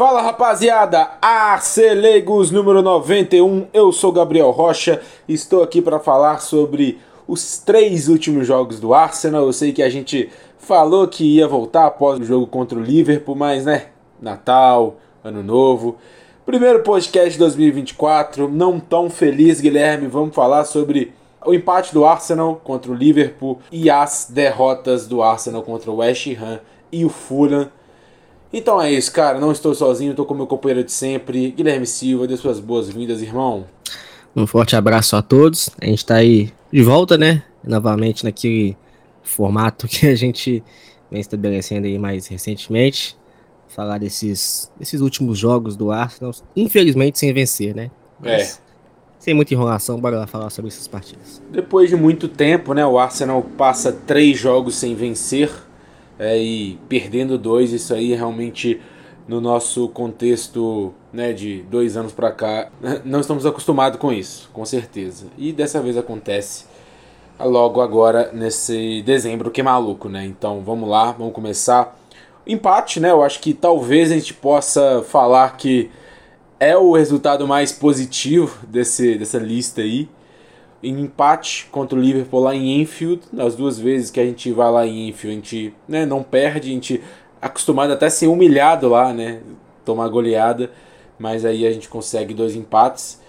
Fala rapaziada, Arcelegos número 91, eu sou Gabriel Rocha, estou aqui para falar sobre os três últimos jogos do Arsenal. Eu sei que a gente falou que ia voltar após o jogo contra o Liverpool, mas né, Natal, Ano Novo. Primeiro podcast de 2024, não tão feliz, Guilherme. Vamos falar sobre o empate do Arsenal contra o Liverpool e as derrotas do Arsenal contra o West Ham e o Fulham. Então é isso, cara. Não estou sozinho, estou com meu companheiro de sempre, Guilherme Silva. Dê suas boas-vindas, irmão. Um forte abraço a todos. A gente está aí de volta, né? Novamente naquele formato que a gente vem estabelecendo aí mais recentemente. Falar desses, desses últimos jogos do Arsenal, infelizmente sem vencer, né? Mas, é. Sem muita enrolação, bora lá falar sobre essas partidas. Depois de muito tempo, né? O Arsenal passa três jogos sem vencer é, e perdendo dois, isso aí realmente no nosso contexto né, de dois anos para cá, não estamos acostumados com isso, com certeza. E dessa vez acontece logo agora nesse dezembro que é maluco, né? Então vamos lá, vamos começar. Empate, né? Eu acho que talvez a gente possa falar que é o resultado mais positivo desse, dessa lista aí em empate contra o Liverpool lá em Enfield. As duas vezes que a gente vai lá em Enfield, a gente né, não perde, a gente é acostumado até a ser humilhado lá, né? Tomar goleada, mas aí a gente consegue dois empates.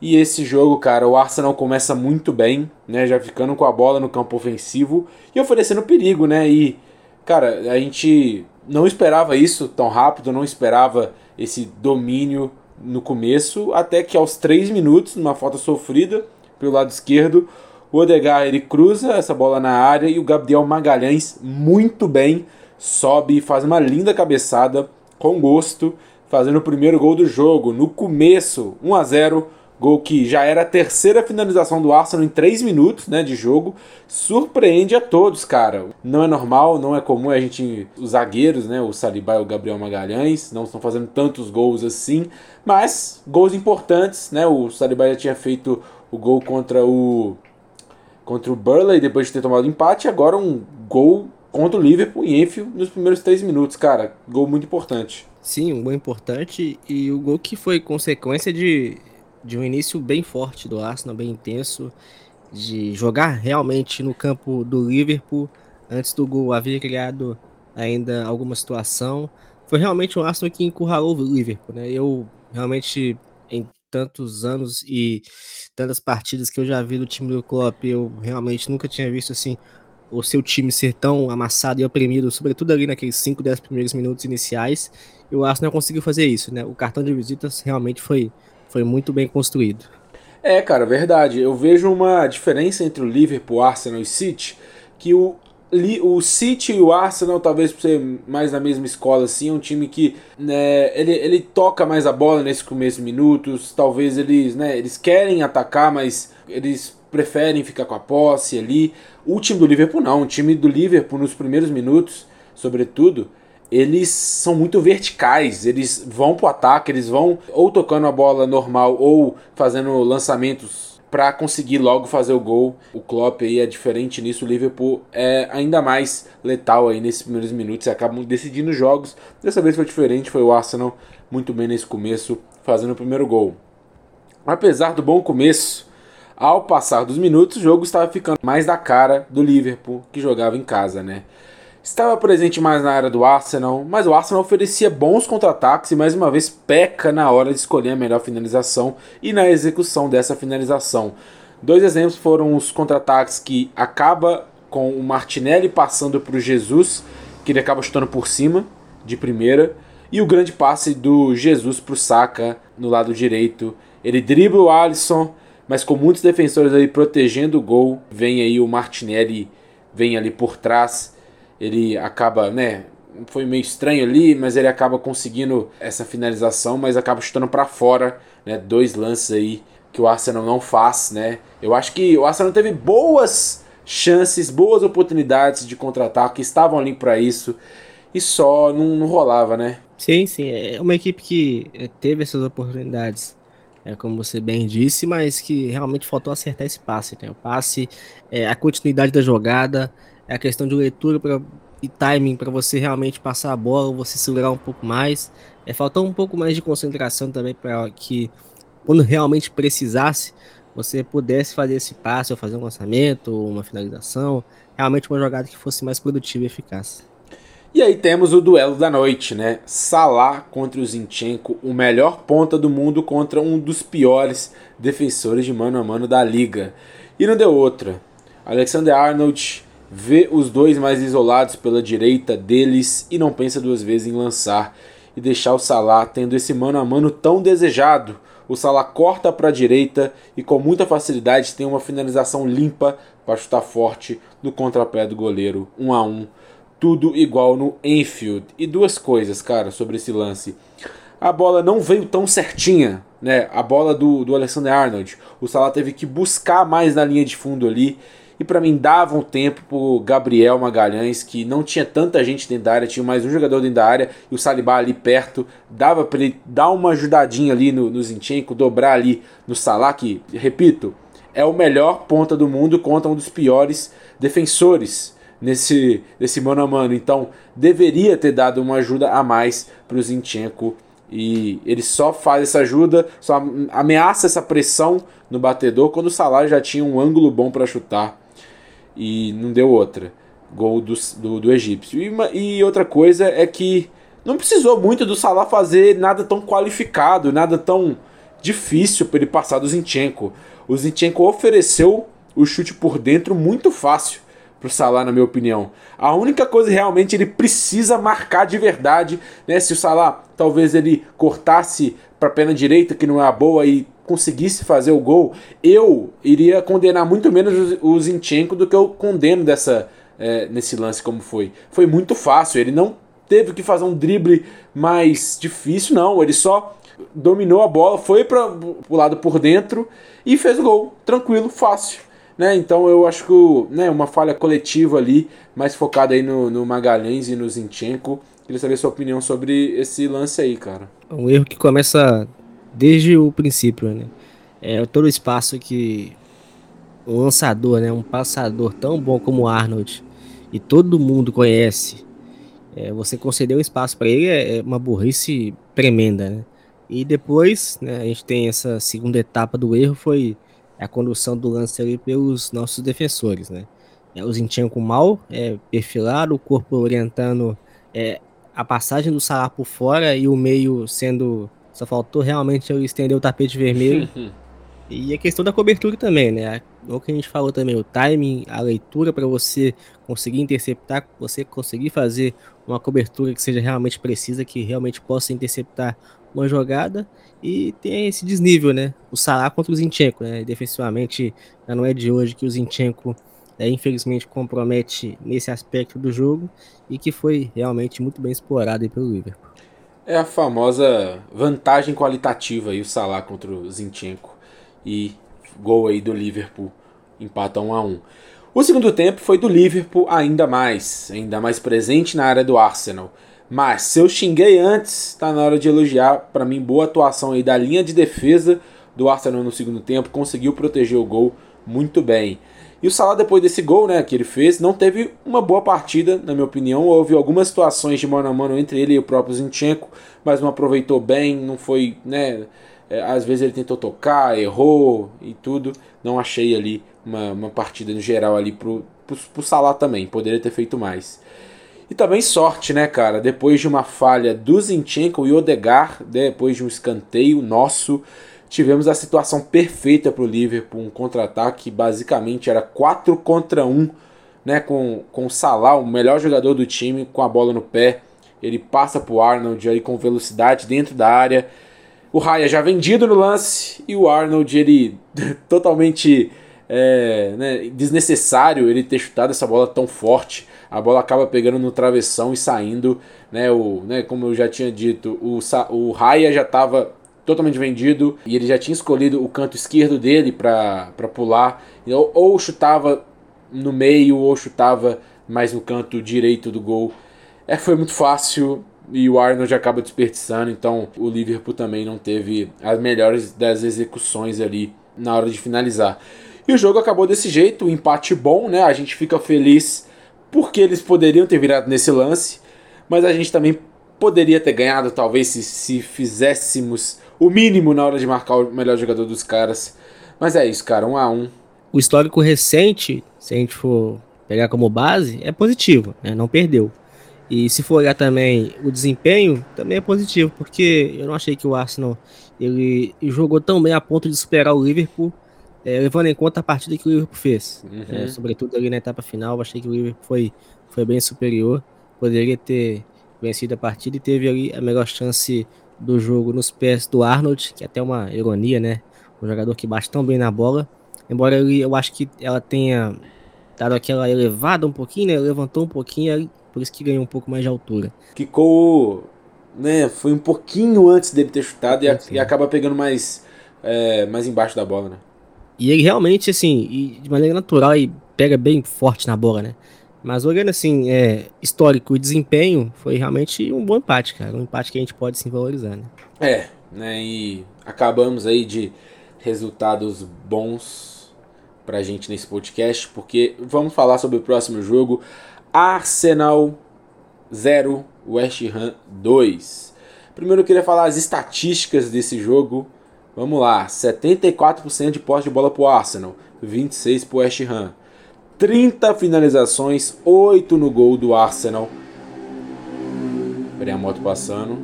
E esse jogo, cara, o Arsenal começa muito bem, né? Já ficando com a bola no campo ofensivo e oferecendo perigo, né? E, cara, a gente não esperava isso tão rápido, não esperava esse domínio no começo, até que aos 3 minutos, numa falta sofrida, pelo lado esquerdo. O Odegar ele cruza essa bola na área e o Gabriel Magalhães muito bem sobe e faz uma linda cabeçada com gosto, fazendo o primeiro gol do jogo no começo, 1 a 0. Gol que já era a terceira finalização do Arsenal em 3 minutos né, de jogo. Surpreende a todos, cara. Não é normal, não é comum a gente. Os zagueiros, né? O Saliba e o Gabriel Magalhães, não estão fazendo tantos gols assim. Mas gols importantes, né? O Saliba já tinha feito o gol contra o contra o Burley depois de ter tomado empate, agora um gol contra o Liverpool em Enfield nos primeiros três minutos, cara, gol muito importante. Sim, um gol importante e o gol que foi consequência de, de um início bem forte do Arsenal, bem intenso, de jogar realmente no campo do Liverpool. Antes do gol havia criado ainda alguma situação. Foi realmente um Arsenal que encurralou o Liverpool, né? Eu realmente tantos anos e tantas partidas que eu já vi do time do Klopp, eu realmente nunca tinha visto assim o seu time ser tão amassado e oprimido, sobretudo ali naqueles 5, 10 primeiros minutos iniciais. E o Arsenal conseguiu fazer isso, né? O cartão de visitas realmente foi, foi muito bem construído. É, cara, verdade. Eu vejo uma diferença entre o Liverpool, Arsenal e City, que o o City e o Arsenal, talvez por ser mais na mesma escola, assim, é um time que né, ele, ele toca mais a bola nesses primeiros minutos. Talvez eles, né, eles querem atacar, mas eles preferem ficar com a posse ali. O time do Liverpool não, o time do Liverpool nos primeiros minutos, sobretudo, eles são muito verticais, eles vão pro ataque, eles vão ou tocando a bola normal ou fazendo lançamentos para conseguir logo fazer o gol. O Klopp aí é diferente nisso, o Liverpool é ainda mais letal aí nesses primeiros minutos e acabam decidindo jogos. Dessa vez foi diferente, foi o Arsenal muito bem nesse começo, fazendo o primeiro gol. Apesar do bom começo, ao passar dos minutos, o jogo estava ficando mais da cara do Liverpool, que jogava em casa, né? Estava presente mais na área do Arsenal, mas o Arsenal oferecia bons contra-ataques e mais uma vez peca na hora de escolher a melhor finalização e na execução dessa finalização. Dois exemplos foram os contra-ataques que acaba com o Martinelli passando para o Jesus, que ele acaba chutando por cima de primeira, e o grande passe do Jesus para o Saka no lado direito. Ele dribla o Alisson, mas com muitos defensores ali protegendo o gol, vem aí o Martinelli, vem ali por trás ele acaba, né? Foi meio estranho ali, mas ele acaba conseguindo essa finalização, mas acaba chutando para fora, né? Dois lances aí que o Arsenal não faz, né? Eu acho que o Arsenal teve boas chances, boas oportunidades de contra-ataque, estavam ali para isso e só não, não, rolava, né? Sim, sim, é uma equipe que é, teve essas oportunidades, é como você bem disse, mas que realmente faltou acertar esse passe, né? O passe, é, a continuidade da jogada, é a questão de leitura pra, e timing para você realmente passar a bola, você segurar um pouco mais. É, faltou um pouco mais de concentração também para que, quando realmente precisasse, você pudesse fazer esse passe ou fazer um lançamento, uma finalização, realmente uma jogada que fosse mais produtiva e eficaz. E aí temos o duelo da noite, né? Salah contra o Zinchenko, o melhor ponta do mundo contra um dos piores defensores de mano a mano da liga. E não deu outra. Alexander Arnold vê os dois mais isolados pela direita deles e não pensa duas vezes em lançar e deixar o Salah tendo esse mano a mano tão desejado. O Salah corta para a direita e com muita facilidade tem uma finalização limpa para chutar forte no contrapé do goleiro, 1 um a 1 um tudo igual no Enfield. E duas coisas, cara, sobre esse lance. A bola não veio tão certinha, né? A bola do, do Alexander Arnold. O Salah teve que buscar mais na linha de fundo ali. E para mim dava um tempo pro Gabriel Magalhães, que não tinha tanta gente dentro da área, tinha mais um jogador dentro da área e o Salibá ali perto. Dava para ele dar uma ajudadinha ali no, no Zinchenko, dobrar ali no Salah, que, repito, é o melhor ponta do mundo contra um dos piores defensores nesse, nesse mano a mano. Então deveria ter dado uma ajuda a mais para o Zinchenko. E ele só faz essa ajuda, só ameaça essa pressão no batedor quando o Salah já tinha um ângulo bom para chutar. E não deu outra. Gol do, do, do egípcio. E, e outra coisa é que não precisou muito do Salah fazer nada tão qualificado, nada tão difícil para ele passar do Zinchenko. O Zinchenko ofereceu o chute por dentro muito fácil pro Salah, na minha opinião. A única coisa realmente ele precisa marcar de verdade, né? Se o Salah talvez ele cortasse para a perna direita, que não é a boa, e conseguisse fazer o gol, eu iria condenar muito menos o Zinchenko do que eu condeno dessa é, nesse lance como foi. Foi muito fácil, ele não teve que fazer um drible mais difícil, não. Ele só dominou a bola, foi para o lado por dentro e fez o gol. Tranquilo, fácil. Né? Então eu acho que né, uma falha coletiva ali, mais focada aí no, no Magalhães e no Zinchenko. Queria saber sua opinião sobre esse lance aí, cara. Um erro que começa desde o princípio, né? É todo o espaço que um lançador, né, um passador tão bom como Arnold e todo mundo conhece, é, você conceder um espaço para ele é, é uma burrice tremenda, né? E depois, né, a gente tem essa segunda etapa do erro foi a condução do lance ali pelos nossos defensores, né? É, o Zinchenko mal é, perfilado, o corpo orientando é, a passagem do Salah por fora e o meio sendo. Só faltou realmente eu estender o tapete vermelho. e a questão da cobertura também, né? O que a gente falou também, o timing, a leitura para você conseguir interceptar, você conseguir fazer uma cobertura que seja realmente precisa, que realmente possa interceptar uma jogada e tem esse desnível, né? O Salah contra o Zinchenko, né? Defensivamente, já não é de hoje que o Zinchenko é, infelizmente compromete nesse aspecto do jogo e que foi realmente muito bem explorado pelo Liverpool. É a famosa vantagem qualitativa aí o Salah contra o Zinchenko e gol aí do Liverpool empata 1 a 1. O segundo tempo foi do Liverpool ainda mais, ainda mais presente na área do Arsenal. Mas se eu xinguei antes, tá na hora de elogiar. Para mim, boa atuação aí da linha de defesa do Arsenal no segundo tempo. Conseguiu proteger o gol muito bem. E o Salah, depois desse gol né, que ele fez, não teve uma boa partida, na minha opinião. Houve algumas situações de mano a mano entre ele e o próprio Zinchenko, mas não aproveitou bem, não foi. né? É, às vezes ele tentou tocar, errou e tudo. Não achei ali uma, uma partida no geral ali pro, pro, pro Salah também. Poderia ter feito mais. E também sorte, né, cara? Depois de uma falha do Zinchenko e Odegar, depois de um escanteio nosso, tivemos a situação perfeita para o Liverpool, um contra-ataque basicamente era 4 contra 1, né, com, com o Salah, o melhor jogador do time, com a bola no pé. Ele passa para o Arnold aí com velocidade dentro da área. O Raya já vendido no lance e o Arnold ele totalmente é, né, desnecessário ele ter chutado essa bola tão forte a bola acaba pegando no travessão e saindo, né, o, né, como eu já tinha dito, o, o Raya já estava totalmente vendido e ele já tinha escolhido o canto esquerdo dele para pular, ou, ou chutava no meio ou chutava mais no canto direito do gol. É, foi muito fácil e o Arnold acaba desperdiçando, então o Liverpool também não teve as melhores das execuções ali na hora de finalizar. E o jogo acabou desse jeito, um empate bom, né? A gente fica feliz porque eles poderiam ter virado nesse lance, mas a gente também poderia ter ganhado, talvez, se, se fizéssemos o mínimo na hora de marcar o melhor jogador dos caras. Mas é isso, cara, um a um. O histórico recente, se a gente for pegar como base, é positivo, né? Não perdeu. E se for olhar também o desempenho, também é positivo, porque eu não achei que o Arsenal ele jogou tão bem a ponto de superar o Liverpool, é, levando em conta a partida que o Liverpool fez. Uhum. É, sobretudo ali na etapa final, eu achei que o Liverpool foi, foi bem superior, poderia ter vencido a partida e teve ali a melhor chance do jogo nos pés do Arnold, que é até uma ironia, né? Um jogador que bate tão bem na bola, embora ele, eu acho que ela tenha dado aquela elevada um pouquinho, né? Levantou um pouquinho, por isso que ganhou um pouco mais de altura. Ficou, né? Foi um pouquinho antes dele ter chutado e, a, e acaba pegando mais, é, mais embaixo da bola, né? E ele realmente, assim, de maneira natural, e pega bem forte na bola, né? Mas olhando assim, é, histórico e desempenho, foi realmente um bom empate, cara. Um empate que a gente pode sim valorizar, né? É, né? E acabamos aí de resultados bons pra gente nesse podcast, porque vamos falar sobre o próximo jogo. Arsenal 0, West Ham 2. Primeiro eu queria falar as estatísticas desse jogo. Vamos lá, 74% de posse de bola pro Arsenal, 26 pro West Ham. 30 finalizações, 8 no gol do Arsenal. Peraí a moto passando.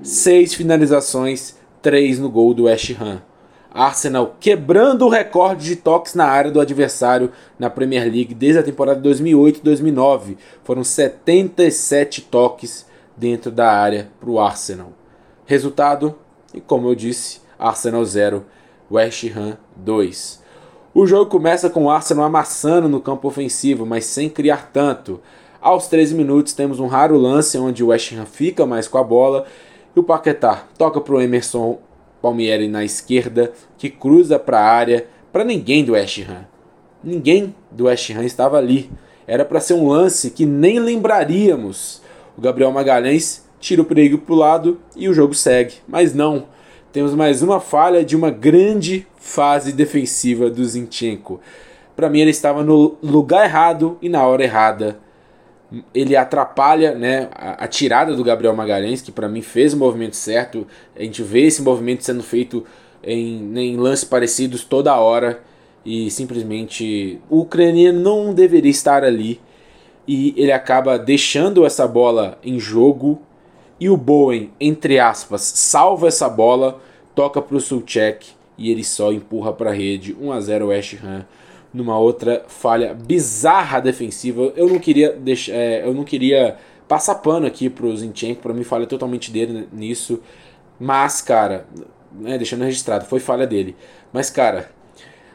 6 finalizações, 3 no gol do West Ham. Arsenal quebrando o recorde de toques na área do adversário na Premier League desde a temporada 2008-2009. Foram 77 toques dentro da área para o Arsenal. Resultado, e como eu disse, Arsenal 0, West Ham 2. O jogo começa com o Arsenal amassando no campo ofensivo, mas sem criar tanto. Aos 13 minutos temos um raro lance onde o West Ham fica mais com a bola e o Paquetá toca para o Emerson Palmieri na esquerda, que cruza para a área, para ninguém do West Ham. Ninguém do West Ham estava ali. Era para ser um lance que nem lembraríamos. O Gabriel Magalhães tira o perigo para o lado e o jogo segue. Mas não. Temos mais uma falha de uma grande fase defensiva do Zinchenko. Para mim, ele estava no lugar errado e na hora errada. Ele atrapalha né, a, a, tirada do Gabriel Magalhães, que para mim fez o movimento certo. A gente vê esse movimento sendo feito em, em lances parecidos toda hora. E simplesmente o ucraniano não deveria estar ali. E ele acaba deixando essa bola em jogo. E o Bowen, entre aspas, salva essa bola, toca para o Sulchek e ele só empurra para a rede 1 a 0 West Ham numa outra falha bizarra defensiva. Eu não queria deixar, é, eu não queria passar pano aqui pro Zinchenko, para mim falha totalmente dele nisso. Mas, cara, né, deixando registrado, foi falha dele. Mas, cara,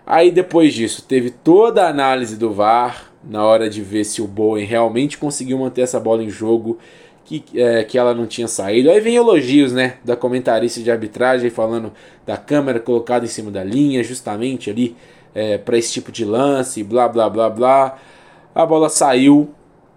aí depois disso, teve toda a análise do VAR na hora de ver se o Bowen realmente conseguiu manter essa bola em jogo, que, é, que ela não tinha saído. Aí vem elogios, né, da comentarista de arbitragem falando da câmera colocada em cima da linha, justamente ali é, para esse tipo de lance, blá blá blá blá. A bola saiu,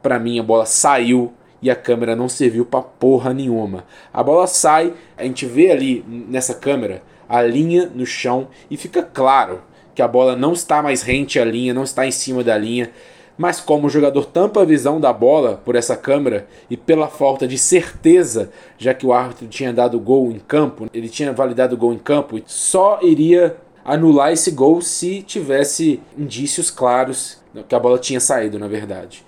para mim a bola saiu e a câmera não serviu para porra nenhuma. A bola sai, a gente vê ali nessa câmera a linha no chão e fica claro que a bola não está mais rente à linha, não está em cima da linha. Mas como o jogador tampa a visão da bola por essa câmera e pela falta de certeza, já que o árbitro tinha dado gol em campo, ele tinha validado o gol em campo, só iria anular esse gol se tivesse indícios claros que a bola tinha saído, na verdade.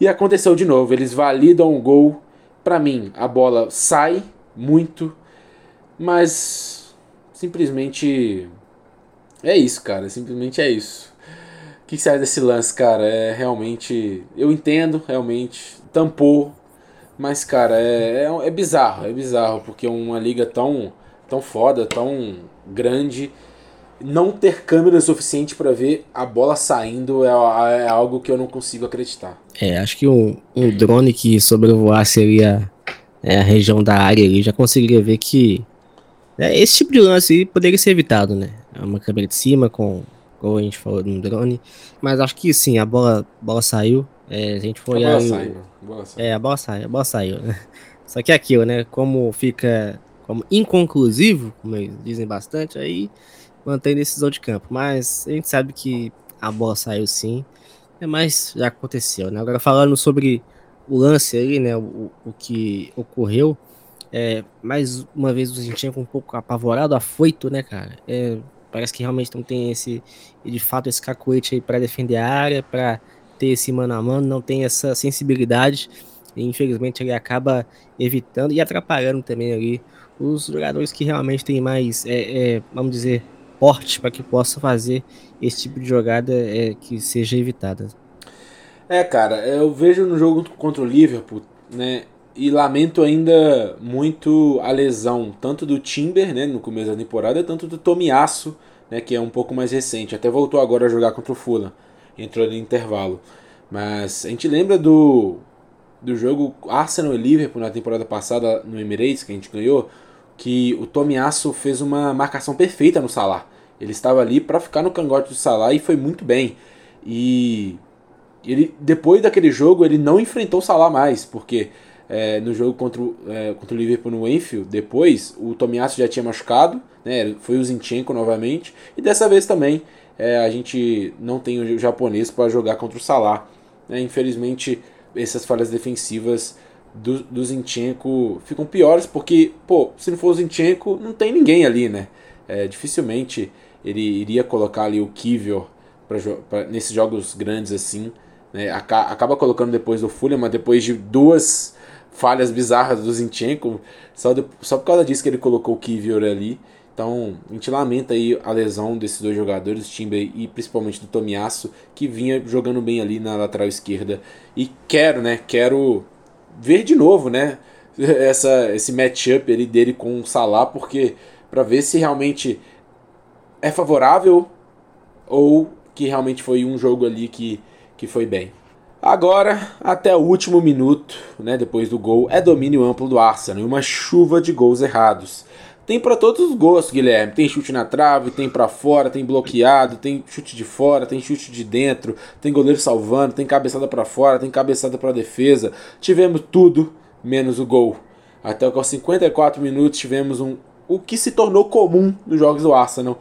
E aconteceu de novo, eles validam o gol. Para mim, a bola sai muito, mas simplesmente é isso, cara. Simplesmente é isso. Que sai desse lance, cara? É realmente. Eu entendo, realmente. Tampou. Mas, cara, é, é, é bizarro. É bizarro, porque uma liga tão, tão foda, tão grande não ter câmera suficiente para ver a bola saindo é, é, algo que eu não consigo acreditar. É, acho que um, um drone que sobrevoasse ali a, é, a região da área ali já conseguiria ver que é, esse tipo de lance poderia ser evitado, né? É uma câmera de cima com, como a gente falou no drone, mas acho que sim, a bola, bola saiu. É, a gente foi a bola, saiu, a bola saiu. É, a bola saiu, a bola saiu, né? Só que é aquilo, né? Como fica como inconclusivo, como eles dizem bastante, aí mantém decisão de campo. Mas a gente sabe que a bola saiu sim. É, mas já aconteceu, né? Agora falando sobre o lance aí, né, o, o que ocorreu, é, mais uma vez o Zinchenko um pouco apavorado, afoito, né, cara? É, parece que realmente não tem esse, de fato, esse cacuete aí para defender a área, para ter esse mano a mano, não tem essa sensibilidade, e infelizmente ele acaba evitando e atrapalhando também ali os jogadores que realmente têm mais, é, é, vamos dizer, porte para que possa fazer esse tipo de jogada é, que seja evitada. É, cara, eu vejo no jogo contra o Liverpool, né? E lamento ainda muito a lesão, tanto do Timber, né, no começo da temporada, tanto do Tomiasso, né, que é um pouco mais recente. Até voltou agora a jogar contra o Fulham, entrou no intervalo. Mas a gente lembra do, do jogo Arsenal e Liverpool na temporada passada no Emirates, que a gente ganhou, que o Tomiasso fez uma marcação perfeita no Salah. Ele estava ali para ficar no cangote do Salah e foi muito bem. E ele depois daquele jogo ele não enfrentou o Salah mais, porque é, no jogo contra o, é, contra o Liverpool no Enfield, depois o Tomiasso já tinha machucado, né, foi o Zinchenko novamente, e dessa vez também é, a gente não tem o japonês para jogar contra o Salah. Né, infelizmente essas falhas defensivas do, do Zinchenko ficam piores, porque, pô, se não for o Zinchenko, não tem ninguém ali, né? É, dificilmente ele iria colocar ali o Kivior nesses jogos grandes assim. Né? Acaba colocando depois do Fulham, mas depois de duas falhas bizarras do Zinchenko, só, de, só por causa disso que ele colocou o Kivior ali. Então, a gente lamenta aí a lesão desses dois jogadores, Timber e principalmente do Tomiasso, que vinha jogando bem ali na lateral esquerda. E quero, né? Quero ver de novo, né? Essa, esse matchup ali dele com o Salah, porque para ver se realmente é favorável ou que realmente foi um jogo ali que, que foi bem. Agora, até o último minuto, né, depois do gol, é domínio amplo do Arsenal e uma chuva de gols errados. Tem para todos os gostos, Guilherme. Tem chute na trave, tem para fora, tem bloqueado, tem chute de fora, tem chute de dentro, tem goleiro salvando, tem cabeçada para fora, tem cabeçada para defesa. Tivemos tudo menos o gol. Até aos 54 minutos tivemos um o que se tornou comum nos jogos do Arsenal.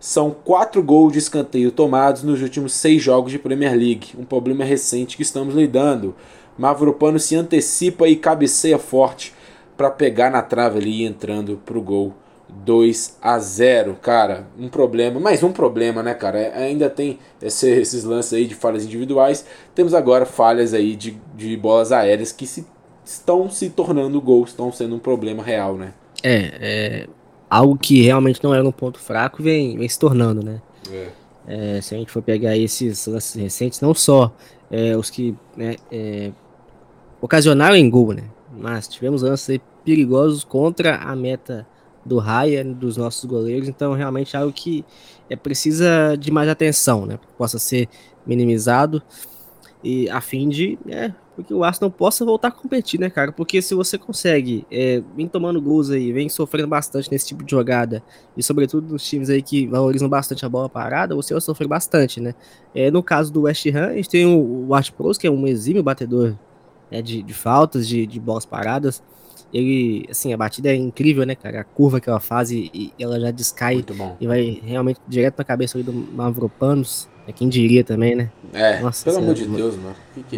São quatro gols de escanteio tomados nos últimos seis jogos de Premier League, um problema recente que estamos lidando. Mavropano se antecipa e cabeceia forte para pegar na trave ali entrando pro gol 2 a 0 cara, um problema, mais um problema, né, cara? É, ainda tem esse, esses lances aí de falhas individuais, temos agora falhas aí de, de bolas aéreas que se, estão se tornando gols, estão sendo um problema real, né? É, é algo que realmente não era um ponto fraco vem, vem se tornando, né? É. É, se a gente for pegar esses lances recentes, não só é, os que né, é, ocasionaram em gol, né? Mas tivemos lances perigosos contra a meta do Raya, dos nossos goleiros, então realmente é algo que é, precisa de mais atenção, né? Que possa ser minimizado e a fim de é, porque o Arsenal possa voltar a competir, né, cara? Porque se você consegue é, vem tomando gols aí, vem sofrendo bastante nesse tipo de jogada, e sobretudo nos times aí que valorizam bastante a bola parada, você vai sofrer bastante, né? É, no caso do West Ham, a gente tem o, o Art Pros, que é um exímio batedor né, de, de faltas, de, de bolas paradas. Ele, assim, a batida é incrível, né, cara? A curva que ela faz e, e ela já descai e vai realmente direto na cabeça ali do Mavropanos. É quem diria também, né? É, Nossa, pelo amor de Deus, mano. Que que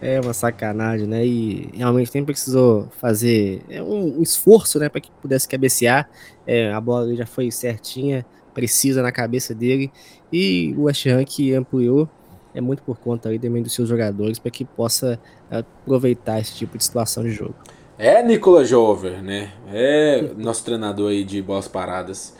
é, é uma sacanagem, né? E realmente nem precisou fazer é um, esforço, né, para que pudesse cabecear. É, a bola já foi certinha, precisa na cabeça dele. E o West Ham que ampliou é muito por conta aí também dos seus jogadores para que possa aproveitar esse tipo de situação de jogo. É Nicolas Jover, né? É nosso treinador aí de bolas paradas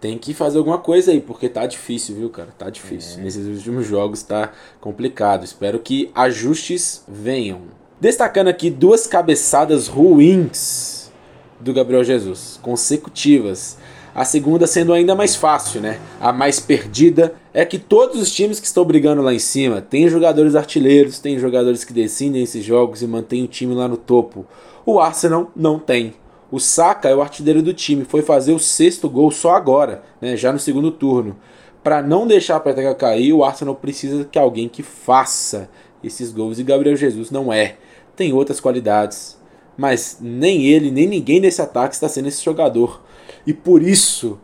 tem que fazer alguma coisa aí, porque tá difícil, viu, cara? Tá difícil. É. Nesses últimos jogos tá complicado. Espero que ajustes venham. Destacando aqui duas cabeçadas ruins do Gabriel Jesus, consecutivas. A segunda sendo ainda mais fácil, né? A mais perdida é que todos os times que estão brigando lá em cima têm jogadores artilheiros, têm jogadores que decidem esses jogos e mantêm o time lá no topo. O Arsenal não tem. O Saka é o artilheiro do time, foi fazer o sexto gol só agora, né, já no segundo turno. Para não deixar a peteca cair, o Arsenal precisa que alguém que faça esses gols e Gabriel Jesus não é. Tem outras qualidades, mas nem ele, nem ninguém nesse ataque está sendo esse jogador. E por isso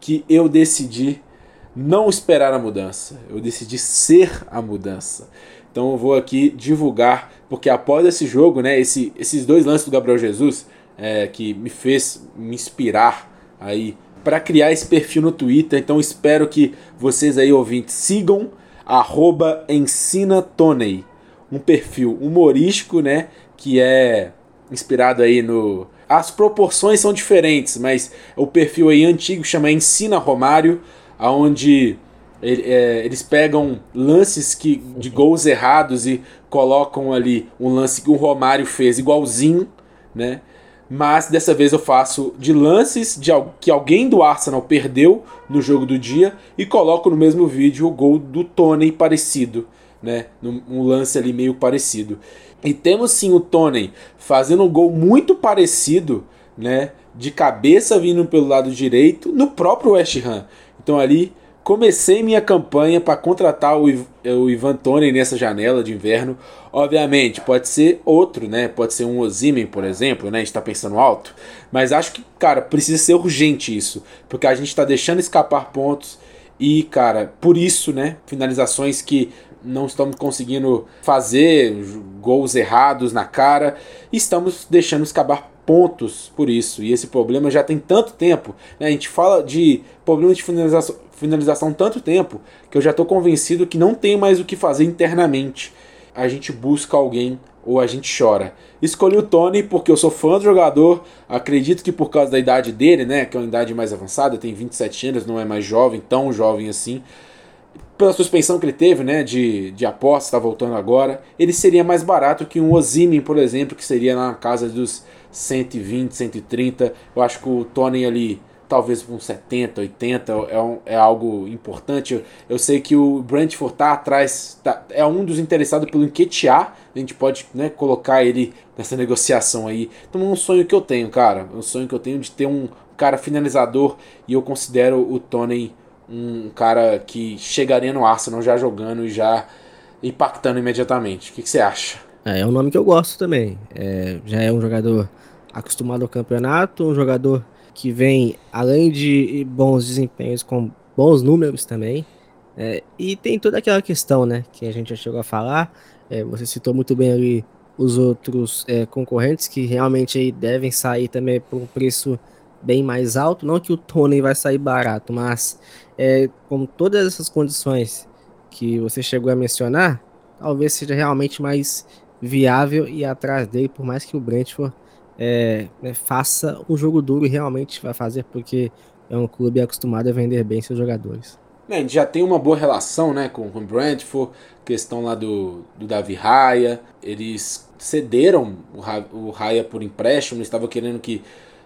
que eu decidi não esperar a mudança. Eu decidi ser a mudança. Então eu vou aqui divulgar, porque após esse jogo, né, esse, esses dois lances do Gabriel Jesus, é, que me fez me inspirar aí para criar esse perfil no Twitter. Então espero que vocês aí ouvintes sigam arroba ensinatoney, um perfil humorístico, né, que é inspirado aí no as proporções são diferentes, mas o perfil aí antigo chama Ensina Romário, aonde é, eles pegam lances que, de gols errados e colocam ali um lance que o Romário fez igualzinho, né? Mas dessa vez eu faço de lances de que alguém do Arsenal perdeu no jogo do dia e coloco no mesmo vídeo o gol do Tony parecido, né? Um lance ali meio parecido. E temos sim o Tony fazendo um gol muito parecido, né? De cabeça vindo pelo lado direito no próprio West Ham. Então ali comecei minha campanha para contratar o, o Ivan Tony nessa janela de inverno. Obviamente, pode ser outro, né? Pode ser um Ozimen, por exemplo, né? A gente tá pensando alto. Mas acho que, cara, precisa ser urgente isso. Porque a gente tá deixando escapar pontos. E, cara, por isso, né? Finalizações que não estamos conseguindo fazer gols errados na cara, estamos deixando escapar pontos por isso. E esse problema já tem tanto tempo. Né? A gente fala de problema de finalização, finalização tanto tempo que eu já estou convencido que não tem mais o que fazer internamente. A gente busca alguém ou a gente chora. Escolhi o Tony porque eu sou fã do jogador, acredito que por causa da idade dele, né, que é uma idade mais avançada, tem 27 anos, não é mais jovem, tão jovem assim pela suspensão que ele teve, né, de, de aposta, está voltando agora, ele seria mais barato que um Ozimin, por exemplo, que seria na casa dos 120, 130. Eu acho que o Tony ali, talvez com 70, 80, é, um, é algo importante. Eu, eu, sei que o Brentford tá atrás, tá, é um dos interessados pelo Enquetear, a gente pode né, colocar ele nessa negociação aí. Então é um sonho que eu tenho, cara, é um sonho que eu tenho de ter um cara finalizador e eu considero o Tony um cara que chegaria no Arsenal já jogando e já impactando imediatamente. O que, você acha? É, é, um nome que eu gosto também. É, já é um jogador acostumado ao campeonato, um jogador que vem, além de bons desempenhos, com bons números também. É, e tem toda aquela questão, né, que a gente já chegou a falar. É, você citou muito bem ali os outros é, concorrentes que realmente aí devem sair também por um preço bem mais alto. Não que o Tony vai sair barato, mas é, com todas essas condições que você chegou a mencionar, talvez seja realmente mais viável ir atrás dele, por mais que o Brentford é, né, faça um jogo duro e realmente vai fazer, porque é um clube acostumado a vender bem seus jogadores. É, a gente já tem uma boa relação né, com o Brentford, questão lá do, do Davi Raya, eles cederam o, o Raya por empréstimo, estavam querendo que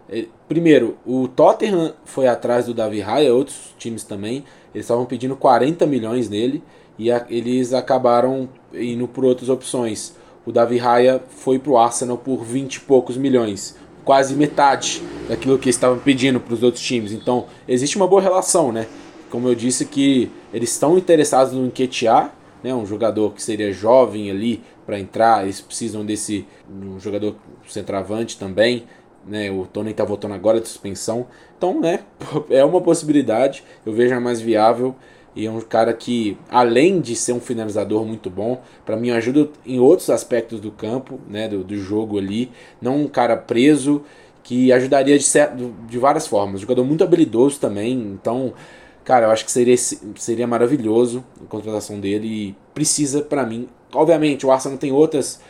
é, primeiro, o Tottenham foi atrás do Davi Raya, outros times também. Eles estavam pedindo 40 milhões nele e a, eles acabaram indo por outras opções. O Davi Raya foi para o Arsenal por 20 e poucos milhões, quase metade daquilo que estavam pedindo para os outros times. Então, existe uma boa relação, né? Como eu disse que eles estão interessados no Nketiah, né, um jogador que seria jovem ali para entrar, eles precisam desse um jogador centroavante também né? O Tony está voltando agora de suspensão. Então, né? É uma possibilidade. Eu vejo a mais viável. E é um cara que, além de ser um finalizador muito bom, para mim ajuda em outros aspectos do campo, né? Do, do jogo ali. Não um cara preso, que ajudaria de, certo, de várias formas. Jogador muito habilidoso também. Então, cara, eu acho que seria, seria maravilhoso a contratação dele. E precisa, para mim. Obviamente, o Arsenal tem outras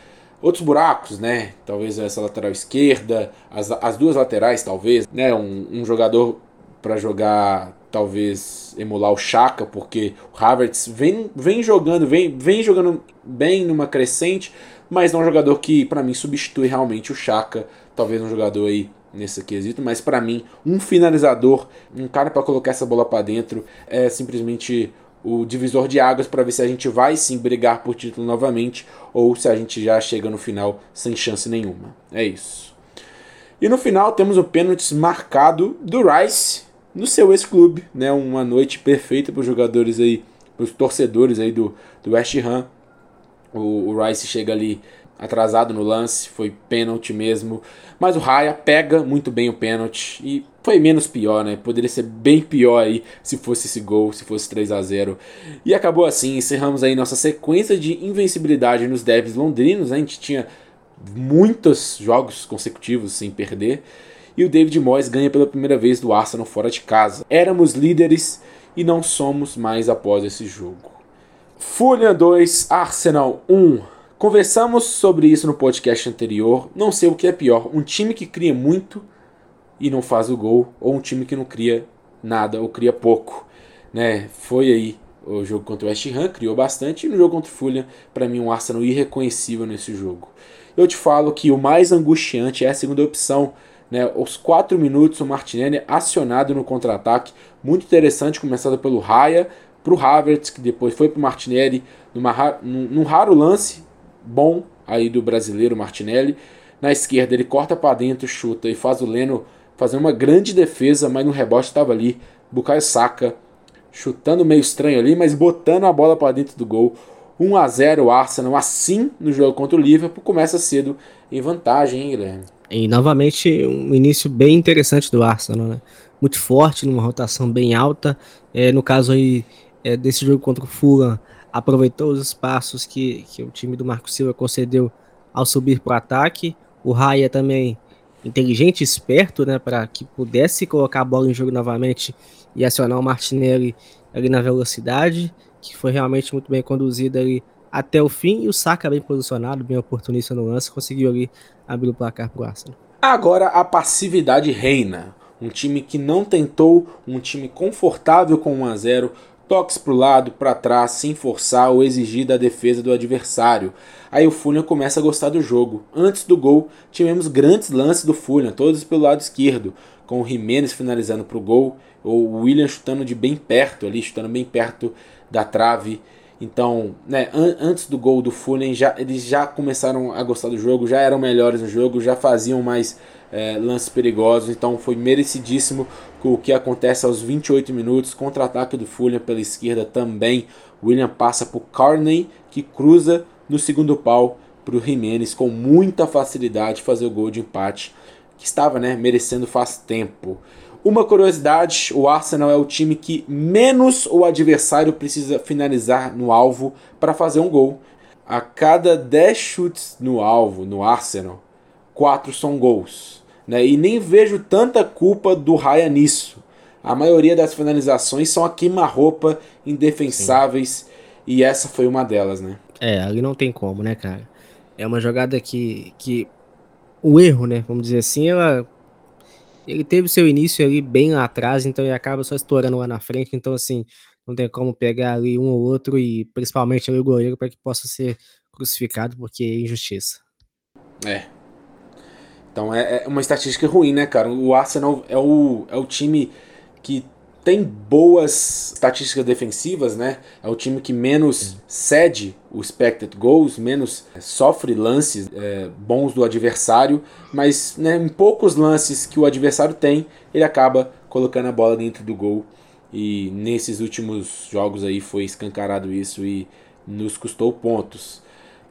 outros buracos, né? Talvez essa lateral esquerda, as, as duas laterais, talvez, né? Um, um jogador para jogar, talvez emular o Chaka, porque o Havertz vem, vem jogando, vem, vem jogando bem numa crescente, mas não é um jogador que para mim substitui realmente o Chaka, talvez um jogador aí nesse quesito, mas para mim um finalizador, um cara para colocar essa bola para dentro é simplesmente o divisor de águas para ver se a gente vai sim brigar por título novamente ou se a gente já chega no final sem chance nenhuma. É isso. E no final temos o pênalti marcado do Rice no seu ex-clube, né? Uma noite perfeita para os jogadores aí, para os torcedores aí do, do West Ham. O, o Rice chega ali atrasado no lance, foi pênalti mesmo. Mas o Raya pega muito bem o pênalti e foi menos pior, né? Poderia ser bem pior aí se fosse esse gol, se fosse 3 a 0 E acabou assim, encerramos aí nossa sequência de invencibilidade nos devs londrinos. Né? A gente tinha muitos jogos consecutivos sem perder. E o David Moyes ganha pela primeira vez do Arsenal fora de casa. Éramos líderes e não somos mais após esse jogo. Fulham 2, Arsenal 1. Conversamos sobre isso no podcast anterior. Não sei o que é pior: um time que cria muito e não faz o gol, ou um time que não cria nada ou cria pouco. Né? Foi aí o jogo contra o West Ham, criou bastante, e no jogo contra o Fulham, para mim, um Arsenal irreconhecível nesse jogo. Eu te falo que o mais angustiante é a segunda opção. Né, os 4 minutos, o Martinelli acionado no contra-ataque, muito interessante, começado pelo Raya, para o Havertz, que depois foi para o Martinelli, numa, num, num raro lance, bom aí do brasileiro Martinelli. Na esquerda ele corta para dentro, chuta e faz o Leno fazer uma grande defesa, mas no rebote estava ali Bukayo Saka chutando meio estranho ali, mas botando a bola para dentro do gol. 1 a 0 o Arsenal assim no jogo contra o Liverpool começa cedo em vantagem, hein, Guilherme? E novamente um início bem interessante do Arsenal, né? Muito forte, numa rotação bem alta. É, no caso aí é, desse jogo contra o Fulham, aproveitou os espaços que, que o time do Marco Silva concedeu ao subir para o ataque. O Raia também inteligente esperto, né, para que pudesse colocar a bola em jogo novamente e acionar o Martinelli ali na velocidade, que foi realmente muito bem conduzida ali até o fim. E o Saka bem posicionado, bem oportunista no lance, conseguiu ali abrir o placar para o Arsenal. Agora a passividade reina. Um time que não tentou, um time confortável com 1 a 0 toques para o lado, para trás, sem forçar ou exigir da defesa do adversário. Aí o Fulham começa a gostar do jogo. Antes do gol, tivemos grandes lances do Fulham, todos pelo lado esquerdo, com o Jimenez finalizando para o gol, ou o William chutando de bem perto ali, chutando bem perto da trave. Então, né, an antes do gol do Fulham, já, eles já começaram a gostar do jogo, já eram melhores no jogo, já faziam mais é, lances perigosos, então foi merecidíssimo o que acontece aos 28 minutos, contra-ataque do Fulham pela esquerda também, William passa por Carney, que cruza no segundo pau para o Jimenez com muita facilidade fazer o gol de empate, que estava né, merecendo faz tempo. Uma curiosidade: o Arsenal é o time que menos o adversário precisa finalizar no alvo para fazer um gol. A cada 10 chutes no alvo no Arsenal, 4 são gols. Né? E nem vejo tanta culpa do Raya nisso. A maioria das finalizações são a queima-roupa, indefensáveis, Sim. e essa foi uma delas, né? É, ali não tem como, né, cara? É uma jogada que, que o erro, né, vamos dizer assim, ela ele teve seu início ali bem lá atrás, então ele acaba só estourando lá na frente, então assim, não tem como pegar ali um ou outro e principalmente o goleiro para que possa ser crucificado porque é injustiça. É, então é, é uma estatística ruim, né, cara? O Arsenal é o, é o time que tem boas estatísticas defensivas, né? É o time que menos cede o expected goals, menos é, sofre lances é, bons do adversário, mas né, em poucos lances que o adversário tem, ele acaba colocando a bola dentro do gol. E nesses últimos jogos aí foi escancarado isso e nos custou pontos.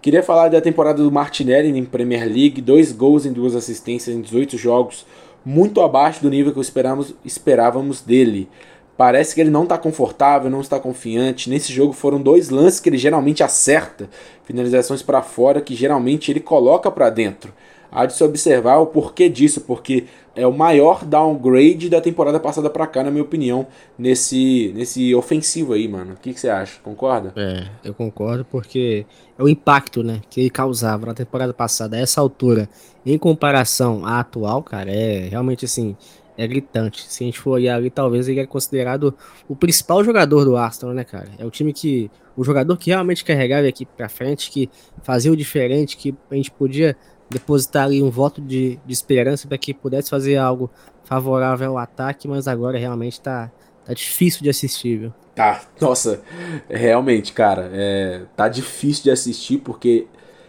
Queria falar da temporada do Martinelli em Premier League, dois gols em duas assistências em 18 jogos, muito abaixo do nível que esperávamos, esperávamos dele. Parece que ele não está confortável, não está confiante. Nesse jogo foram dois lances que ele geralmente acerta, finalizações para fora que geralmente ele coloca para dentro. Há de se observar o porquê disso, porque é o maior downgrade da temporada passada para cá, na minha opinião, nesse, nesse ofensivo aí, mano. O que, que, você acha? Concorda? É, eu concordo porque é o impacto, né, que ele causava na temporada passada, a essa altura, em comparação à atual, cara, é realmente assim, é gritante. Se a gente for olhar ali, talvez ele é considerado o principal jogador do Arsenal, né, cara? É o time que. O jogador que realmente carregava a equipe pra frente, que fazia o diferente, que a gente podia depositar ali um voto de, de esperança para que pudesse fazer algo favorável ao ataque, mas agora realmente tá, tá difícil de assistir, viu? Tá, nossa, realmente, cara, é, tá difícil de assistir porque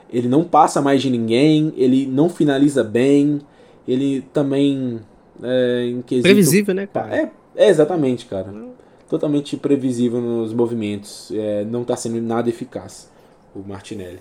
ele não passa mais de ninguém, ele não finaliza bem, ele também. É, em quesito, previsível, né, cara? É, é exatamente, cara. Totalmente previsível nos movimentos. É, não tá sendo nada eficaz o Martinelli.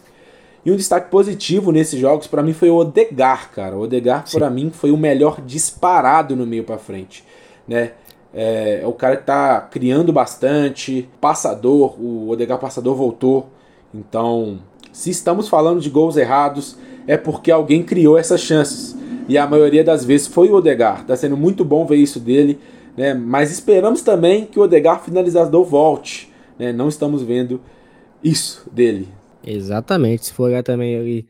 E um destaque positivo nesses jogos para mim foi o Odegar, cara. O Odegar para mim foi o melhor disparado no meio para frente, né? É, é, o cara que tá criando bastante, passador, o Odegar passador voltou. Então, se estamos falando de gols errados, é porque alguém criou essas chances. E a maioria das vezes foi o Odegar. Tá sendo muito bom ver isso dele, né? Mas esperamos também que o Odegar finalizador volte, né? Não estamos vendo isso dele. Exatamente. Se for olhar também ali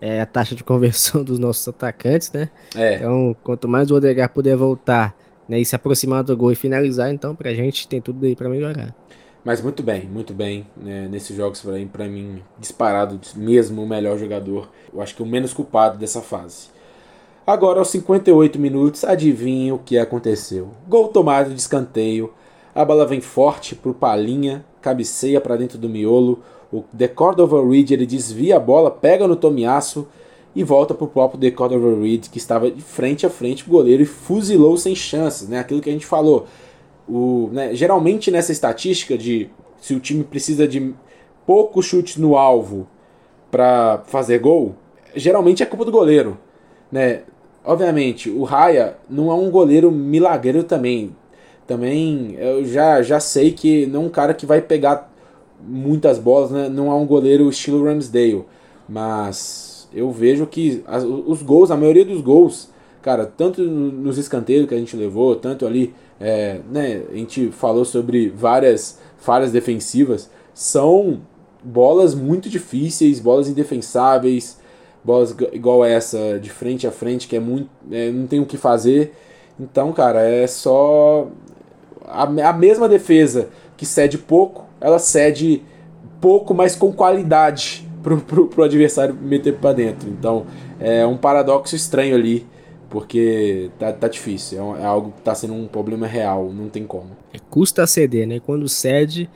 é, a taxa de conversão dos nossos atacantes, né? É. Então, quanto mais o Odegar puder voltar né, e se aproximar do gol e finalizar, então pra gente tem tudo aí para melhorar. Mas muito bem, muito bem. Né, nesses jogos, para mim, disparado mesmo o melhor jogador. Eu acho que o menos culpado dessa fase. Agora, aos 58 minutos, adivinha o que aconteceu. Gol tomado de escanteio. A bola vem forte pro Palinha, cabeceia para dentro do miolo. O The Cordova Reed ele desvia a bola, pega no Tomiasso e volta para o próprio The Cordova Reed, que estava de frente a frente com o goleiro e fuzilou sem chances. Né? Aquilo que a gente falou. O, né, geralmente nessa estatística de se o time precisa de poucos chutes no alvo para fazer gol, geralmente é culpa do goleiro. Né? Obviamente, o Raya não é um goleiro milagreiro também. Também eu já, já sei que não é um cara que vai pegar muitas bolas, né? Não é um goleiro estilo Ramsdale, mas eu vejo que as, os gols, a maioria dos gols, cara, tanto nos escanteios que a gente levou, tanto ali, é, né? A gente falou sobre várias falhas defensivas, são bolas muito difíceis, bolas indefensáveis, bolas igual essa de frente a frente que é muito, é, não tem o que fazer. Então, cara, é só a, a mesma defesa que cede pouco ela cede pouco, mas com qualidade pro, pro, pro adversário meter para dentro. Então é um paradoxo estranho ali, porque tá, tá difícil. É, um, é algo que tá sendo um problema real, não tem como. É, custa ceder, né? Quando cede,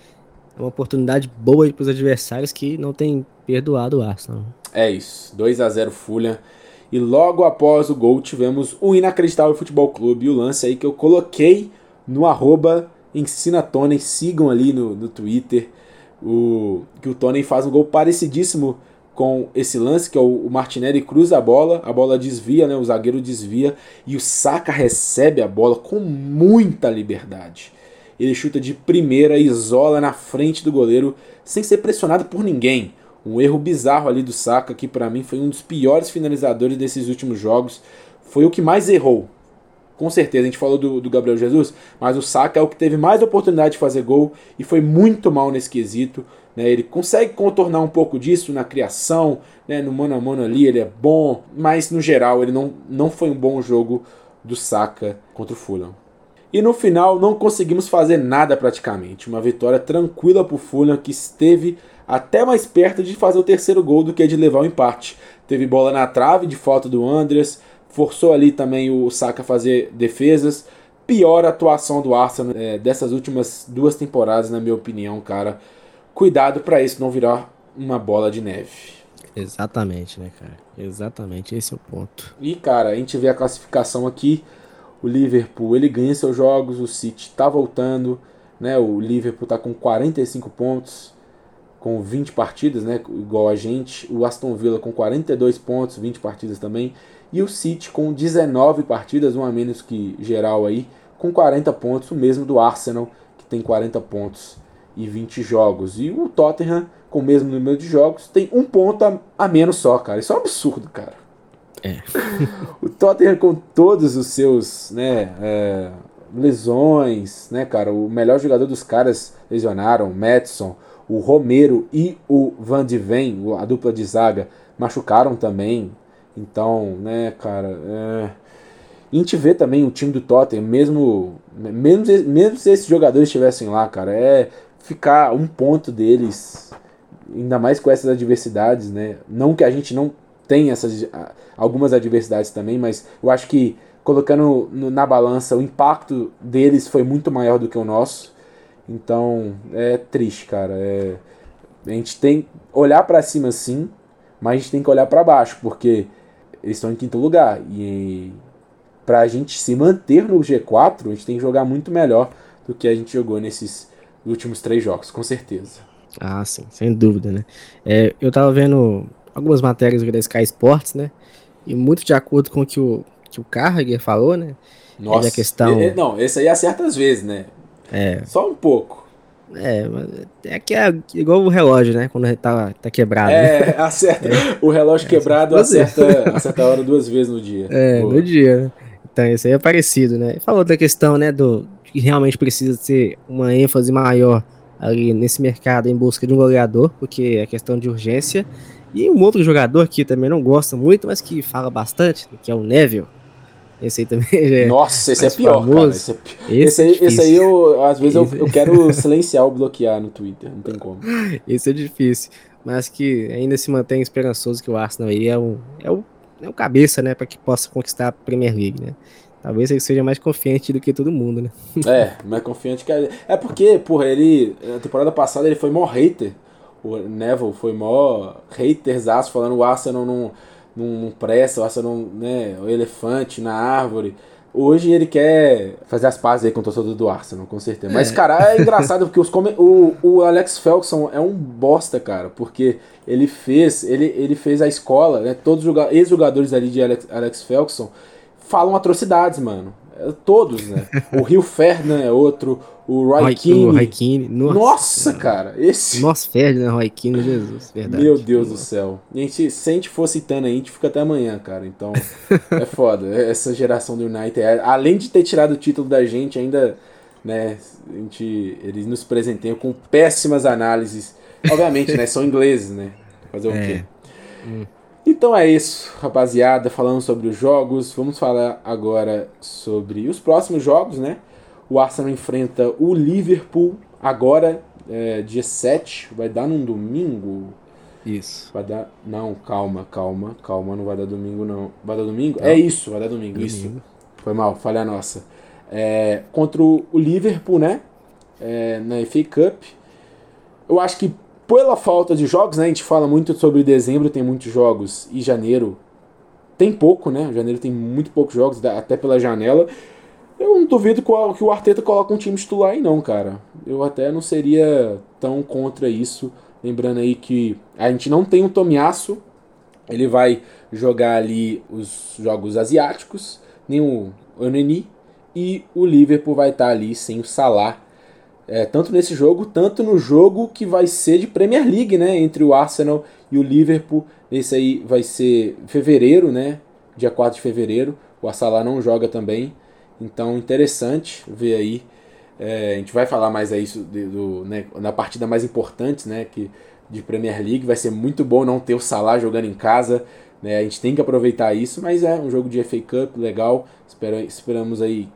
é uma oportunidade boa para os adversários que não tem perdoado o Arsenal. É isso, 2 a 0 Fulham. E logo após o gol tivemos o Inacreditável Futebol Clube. E o lance aí que eu coloquei no arroba Ensina Tony, sigam ali no, no Twitter. O, que o Tony faz um gol parecidíssimo com esse lance, que é o, o Martinelli cruza a bola, a bola desvia, né, o zagueiro desvia, e o Saka recebe a bola com muita liberdade. Ele chuta de primeira, isola na frente do goleiro, sem ser pressionado por ninguém. Um erro bizarro ali do Saka, que para mim foi um dos piores finalizadores desses últimos jogos. Foi o que mais errou com certeza, a gente falou do, do, Gabriel Jesus, mas o Saka é o que teve mais oportunidade de fazer gol e foi muito mal nesse quesito. Né? Ele consegue contornar um pouco disso na criação, né? no mano a mano ali ele é bom, mas no geral ele não, não foi um bom jogo do Saka contra o Fulham. E no final não conseguimos fazer nada praticamente. Uma vitória tranquila para o Fulham que esteve até mais perto de fazer o terceiro gol do que de levar o empate. Teve bola na trave de falta do Andreas, forçou ali também o Saka a fazer defesas. Pior atuação do Arsenal é, dessas últimas duas temporadas, na minha opinião, cara. Cuidado para isso não virar uma bola de neve. Exatamente, né, cara? Exatamente, esse é o ponto. E, cara, a gente vê a classificação aqui. O Liverpool, ele ganha seus jogos, o City tá voltando, né? O Liverpool tá com 45 pontos, com 20 partidas, né? Igual a gente. O Aston Villa com 42 pontos, 20 partidas também. E o City com 19 partidas, um a menos que geral aí, com 40 pontos, o mesmo do Arsenal, que tem 40 pontos e 20 jogos. E o Tottenham, com o mesmo número de jogos, tem um ponto a, a menos só, cara. Isso é um absurdo, cara. É. o Tottenham com todos os seus, né, é, lesões, né, cara, o melhor jogador dos caras lesionaram, o Madison, o Romero e o Van de Ven, a dupla de zaga, machucaram também, então, né, cara. É... A gente vê também o time do Tottenham, mesmo, mesmo, mesmo se esses jogadores estivessem lá, cara, é ficar um ponto deles, ainda mais com essas adversidades, né? Não que a gente não tenha essas algumas adversidades também, mas eu acho que colocando na balança o impacto deles foi muito maior do que o nosso. Então é triste, cara. É, a gente tem olhar para cima sim, mas a gente tem que olhar para baixo, porque eles estão em quinto lugar. E para a gente se manter no G4, a gente tem que jogar muito melhor do que a gente jogou nesses últimos três jogos, com certeza. Ah, sim, sem dúvida, né? É, eu tava vendo algumas matérias da Sky Sports, né? E muito de acordo com o que o, que o Carragher falou, né? Nossa, a questão... Ele, não, esse aí acerta às vezes, né? É. Só um pouco. É, é que é igual o relógio, né? Quando tá, tá quebrado. É, né? acerta. É. O relógio quebrado acerta, acerta a hora duas vezes no dia. É, Boa. no dia, né? Então, isso aí é parecido, né? Falou da questão, né, do que realmente precisa ter uma ênfase maior ali nesse mercado em busca de um goleador, porque é questão de urgência. E um outro jogador que também não gosta muito, mas que fala bastante, que é o Neville. Esse aí também é. Nossa, esse é pior, famoso. cara. Esse, é pi... esse, esse, aí, esse, aí, eu, às vezes, eu, eu quero silenciar ou bloquear no Twitter. Não tem como. Esse é difícil. Mas que ainda se mantém esperançoso que o Arsenal aí é o, é o, é o cabeça, né? para que possa conquistar a Premier League, né? Talvez ele seja mais confiante do que todo mundo, né? É, mais confiante que a... É porque, porra, ele. Na temporada passada ele foi mó hater. O Neville foi mó haterzaço, falando o Arsenal não, não, não presta, o Arsenal né? O elefante na árvore. Hoje ele quer fazer as pazes aí com o torcedor do Arsenal, com certeza. Mas, é. cara, é engraçado porque os o, o Alex Felkson é um bosta, cara. Porque ele fez. Ele, ele fez a escola, né? Todos os ex-jogadores ali de Alex, Alex Felkson falam atrocidades, mano. É, todos, né? o Rio Ferdinand é outro, o Keane. Nossa, Nossa cara, esse. Nossa, Ferdinand, Keane, Jesus, verdade. Meu Deus do céu. A gente, se a gente for citando aí, a gente fica até amanhã, cara. Então, é foda. Essa geração do United, é, além de ter tirado o título da gente, ainda, né, a gente, eles nos presenteiam com péssimas análises. Obviamente, né, são ingleses, né? Fazer o é. quê? Hum. Então é isso, rapaziada. Falando sobre os jogos, vamos falar agora sobre os próximos jogos, né? O Arsenal enfrenta o Liverpool agora, é, dia 7. Vai dar num domingo? Isso. Vai dar. Não, calma, calma, calma. Não vai dar domingo, não. Vai dar domingo? Não. É isso, vai dar domingo, domingo. isso. Foi mal, falha nossa. É, contra o Liverpool, né? É, na FA Cup. Eu acho que pela falta de jogos, né? A gente fala muito sobre dezembro, tem muitos jogos, e janeiro tem pouco, né? Janeiro tem muito poucos jogos, até pela janela. Eu não duvido que o Arteta coloque um time titular aí, não, cara. Eu até não seria tão contra isso. Lembrando aí que a gente não tem um Tomiaço, ele vai jogar ali os jogos asiáticos, nem o Oneni, e o Liverpool vai estar ali sem o Salah é, tanto nesse jogo, tanto no jogo que vai ser de Premier League, né? Entre o Arsenal e o Liverpool. Esse aí vai ser fevereiro, né? Dia 4 de fevereiro. O Arsenal não joga também. Então, interessante ver aí. É, a gente vai falar mais aí do, do, né, na partida mais importante, né? Que, de Premier League. Vai ser muito bom não ter o Salah jogando em casa. Né? A gente tem que aproveitar isso, mas é um jogo de FA Cup legal. Espera, esperamos aí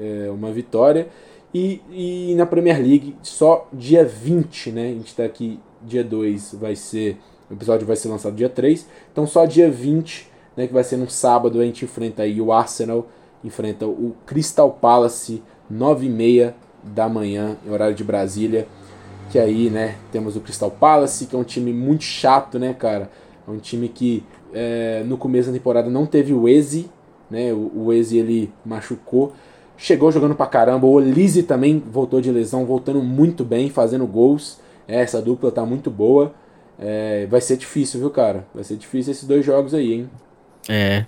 é, uma vitória. E, e na Premier League, só dia 20, né? A gente tá aqui, dia 2 vai ser. O episódio vai ser lançado dia 3. Então só dia 20, né? Que vai ser no sábado, a gente enfrenta aí o Arsenal, enfrenta o Crystal Palace, 9 e meia da manhã, em horário de Brasília. Que aí, né, temos o Crystal Palace, que é um time muito chato, né, cara? É um time que é, no começo da temporada não teve o Eze, né? O, o Eze ele machucou chegou jogando pra caramba. O Olise também voltou de lesão, voltando muito bem, fazendo gols. É, essa dupla tá muito boa. É, vai ser difícil, viu, cara? Vai ser difícil esses dois jogos aí, hein? É.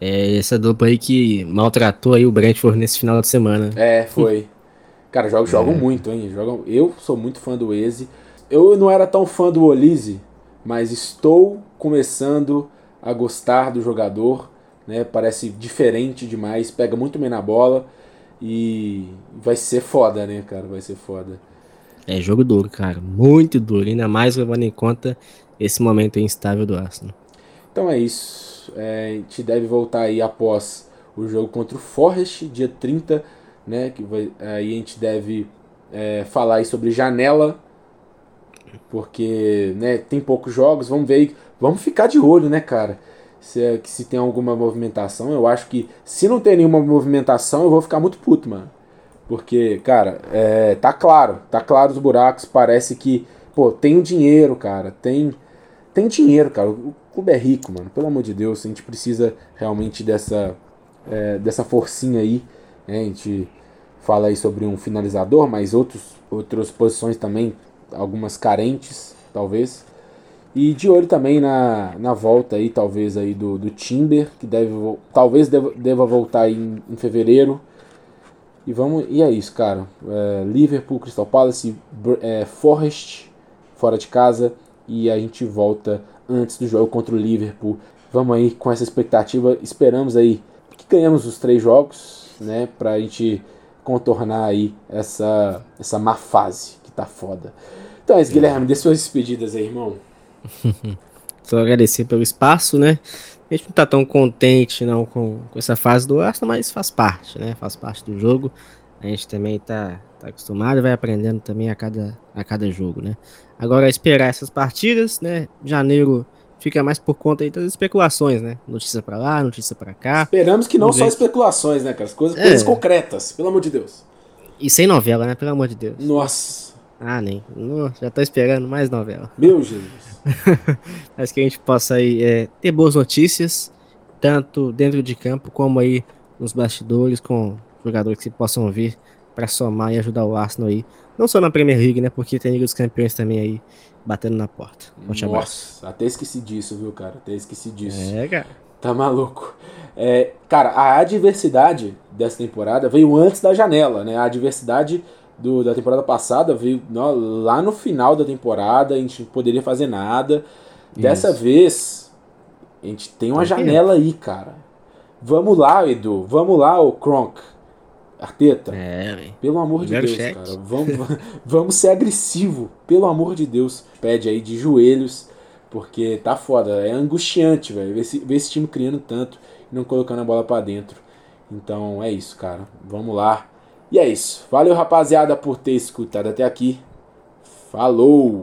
É essa dupla aí que maltratou aí o Brentford nesse final de semana. É, foi. cara, jogos jogam é. muito, hein? Jogam, eu sou muito fã do Eze. Eu não era tão fã do Olise, mas estou começando a gostar do jogador. Né? Parece diferente demais, pega muito bem na bola. E vai ser foda, né, cara? Vai ser foda. É jogo duro, cara. Muito duro. Ainda mais levando em conta esse momento instável do Arsenal. Então é isso. É, a gente deve voltar aí após o jogo contra o Forest, dia 30, né? Que vai, aí a gente deve é, falar aí sobre janela. Porque né, tem poucos jogos. Vamos ver. Vamos ficar de olho, né, cara? Se, é, se tem alguma movimentação. Eu acho que se não tem nenhuma movimentação, eu vou ficar muito puto, mano. Porque, cara, é, tá claro, tá claro os buracos. Parece que, pô, tem dinheiro, cara. Tem, tem dinheiro, cara. O clube é rico, mano. Pelo amor de Deus, a gente precisa realmente dessa, é, dessa forcinha aí. Né? A gente fala aí sobre um finalizador, mas outros, outras posições também, algumas carentes, talvez. E de olho também na, na volta aí, talvez, aí do, do Timber, que deve, talvez deva, deva voltar em, em fevereiro. E vamos e é isso, cara. É, Liverpool, Crystal Palace, é, Forest fora de casa e a gente volta antes do jogo contra o Liverpool. Vamos aí com essa expectativa. Esperamos aí que ganhamos os três jogos, né, pra gente contornar aí essa essa má fase que tá foda. Então é isso, Guilherme, dê suas despedidas aí, irmão. Só agradecer pelo espaço, né? A gente não tá tão contente não com, com essa fase do Arsenal, mas faz parte, né? Faz parte do jogo. A gente também tá, tá acostumado, vai aprendendo também a cada, a cada jogo, né? Agora esperar essas partidas, né? Janeiro fica mais por conta aí das especulações, né? Notícia para lá, notícia para cá. Esperamos que não só especulações, né, cara? As coisas, é. coisas concretas, pelo amor de Deus. E sem novela, né? Pelo amor de Deus. Nossa. Ah, nem. já tô esperando mais novela. Meu Jesus. Mas que a gente possa aí é, ter boas notícias, tanto dentro de campo como aí nos bastidores, com jogadores que possam vir para somar e ajudar o Arsenal aí. Não só na Premier League, né? Porque tem Liga dos Campeões também aí batendo na porta. Nossa, abraço. até esqueci disso, viu, cara? Até esqueci disso. É, cara. Tá maluco. É, cara, a adversidade dessa temporada veio antes da janela, né? A adversidade do, da temporada passada veio no, lá no final da temporada, a gente não poderia fazer nada. Isso. Dessa vez, a gente tem uma janela aí, cara. Vamos lá, Edu. Vamos lá, o Kronk. Arteta. É, pelo amor de Deus, cheque. cara. Vamos, vamos ser agressivo. Pelo amor de Deus. Pede aí de joelhos. Porque tá foda. É angustiante, velho. Ver esse, ver esse time criando tanto e não colocando a bola para dentro. Então é isso, cara. Vamos lá. E é isso. Valeu, rapaziada, por ter escutado até aqui. Falou!